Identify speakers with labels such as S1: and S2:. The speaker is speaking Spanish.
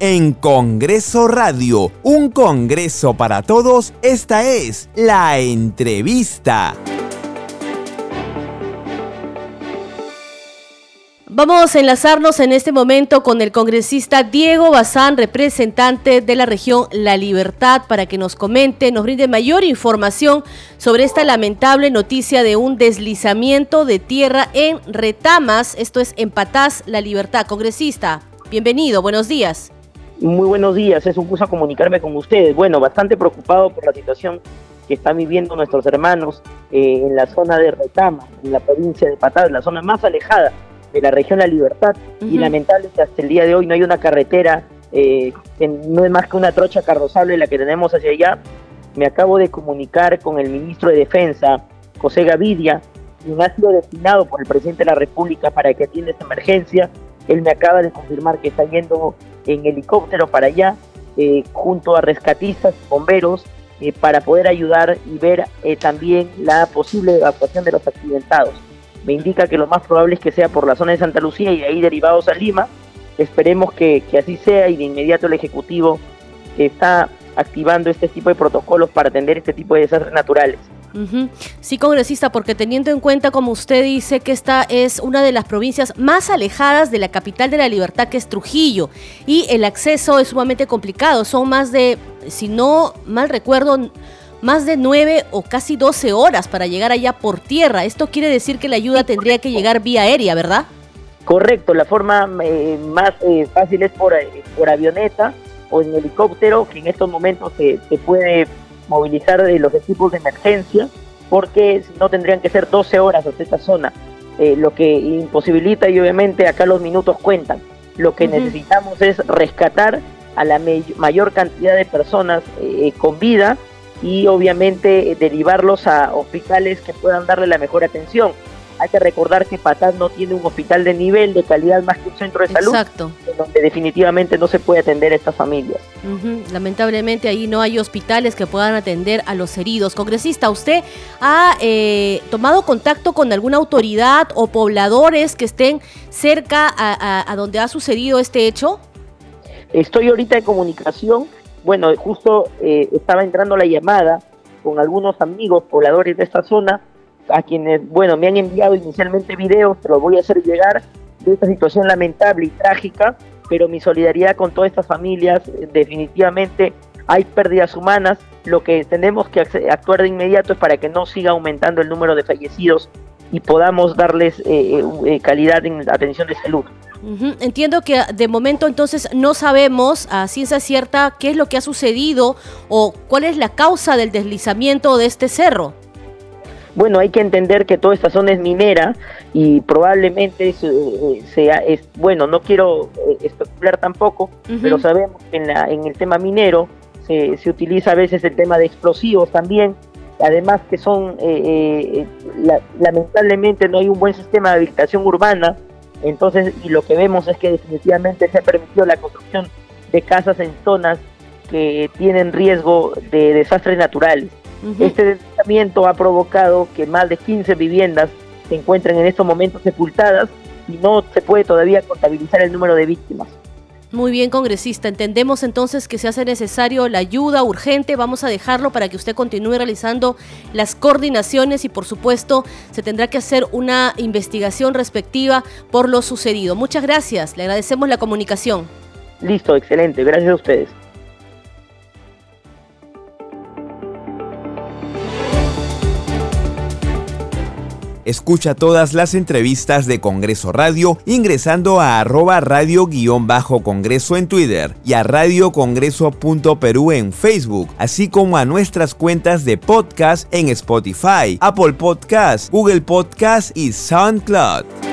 S1: en Congreso Radio, un Congreso para todos, esta es la entrevista.
S2: Vamos a enlazarnos en este momento con el congresista Diego Bazán, representante de la región La Libertad, para que nos comente, nos brinde mayor información sobre esta lamentable noticia de un deslizamiento de tierra en Retamas, esto es en Patás, La Libertad. Congresista, bienvenido, buenos días.
S3: Muy buenos días, es un gusto comunicarme con ustedes. Bueno, bastante preocupado por la situación que están viviendo nuestros hermanos eh, en la zona de Retama, en la provincia de Patás, la zona más alejada de la región La Libertad y lamentablemente hasta el día de hoy no hay una carretera, eh, que no es más que una trocha carrozable la que tenemos hacia allá. Me acabo de comunicar con el ministro de Defensa, José Gavidia, quien ha sido destinado por el presidente de la República para que atienda esta emergencia. Él me acaba de confirmar que está yendo en helicóptero para allá, eh, junto a rescatistas, bomberos, eh, para poder ayudar y ver también la posible evacuación de los accidentados me indica que lo más probable es que sea por la zona de Santa Lucía y de ahí derivados a Lima. Esperemos que, así sea y de inmediato el Ejecutivo está activando este tipo de protocolos para atender este tipo de desastres naturales.
S2: Sí, congresista, porque teniendo en cuenta, como usted dice, que esta es una de las provincias más alejadas de la capital de la libertad, que es Trujillo, y el acceso es sumamente complicado. Son más de, si no mal recuerdo, más de 9 o casi 12 horas para llegar allá por tierra. Esto quiere decir que la ayuda tendría que llegar vía aérea, ¿verdad?
S3: Correcto, la forma eh, más eh, fácil es por, eh, por avioneta o en helicóptero, que en estos momentos se, puede movilizar los equipos de emergencia, porque si no tendrían que ser 12 horas hasta esta zona, lo que imposibilita y obviamente acá los minutos cuentan. Lo que necesitamos es rescatar a la mayor cantidad de personas con vida y obviamente eh, derivarlos a hospitales que puedan darle la mejor atención. Hay que recordar que Patás no tiene un hospital de nivel, de calidad más que un centro de salud,
S2: Exacto.
S3: donde definitivamente no se puede atender a estas familias.
S2: Lamentablemente ahí no hay hospitales que puedan atender a los heridos. Congresista, ¿usted ha eh, tomado contacto con alguna autoridad o pobladores que estén cerca a donde ha sucedido este hecho?
S3: Estoy ahorita en comunicación bueno, justo eh, estaba entrando la llamada con algunos amigos pobladores de esta zona, a quienes, bueno, me han enviado inicialmente videos, pero los voy a hacer llegar de esta situación lamentable y trágica, pero mi solidaridad con todas estas familias, eh, definitivamente hay pérdidas humanas, lo que tenemos que actuar de inmediato es para que no siga aumentando el número de fallecidos y podamos darles eh, calidad en atención de salud.
S2: Entiendo que de momento entonces no sabemos a ciencia cierta qué es lo que ha sucedido o cuál es la causa del deslizamiento de este cerro.
S3: Bueno, hay que entender que toda esta zona es minera y probablemente eh, sea, es, bueno, no quiero eh, especular tampoco, pero sabemos que en, la, en el tema minero se, se, utiliza a veces el tema de explosivos también, además que son, eh, lamentablemente no hay un buen sistema de habitación urbana, entonces, y lo que vemos es que definitivamente se ha permitido la construcción de casas en zonas que tienen riesgo de desastres naturales. Este deslizamiento ha provocado que más de 15 viviendas se encuentren en estos momentos sepultadas y no se puede todavía contabilizar el número de víctimas.
S2: Muy bien, congresista. Entendemos entonces que se hace necesario la ayuda urgente. Vamos a dejarlo para que usted continúe realizando las coordinaciones y, por supuesto, se tendrá que hacer una investigación respectiva por lo sucedido. Muchas gracias. Le agradecemos la comunicación.
S3: Listo, excelente. Gracias a ustedes.
S1: Escucha todas las entrevistas de Congreso Radio ingresando a arroba radio-congreso en Twitter y a radiocongreso.perú en Facebook, así como a nuestras cuentas de podcast en Spotify, Apple Podcast, Google Podcast y SoundCloud.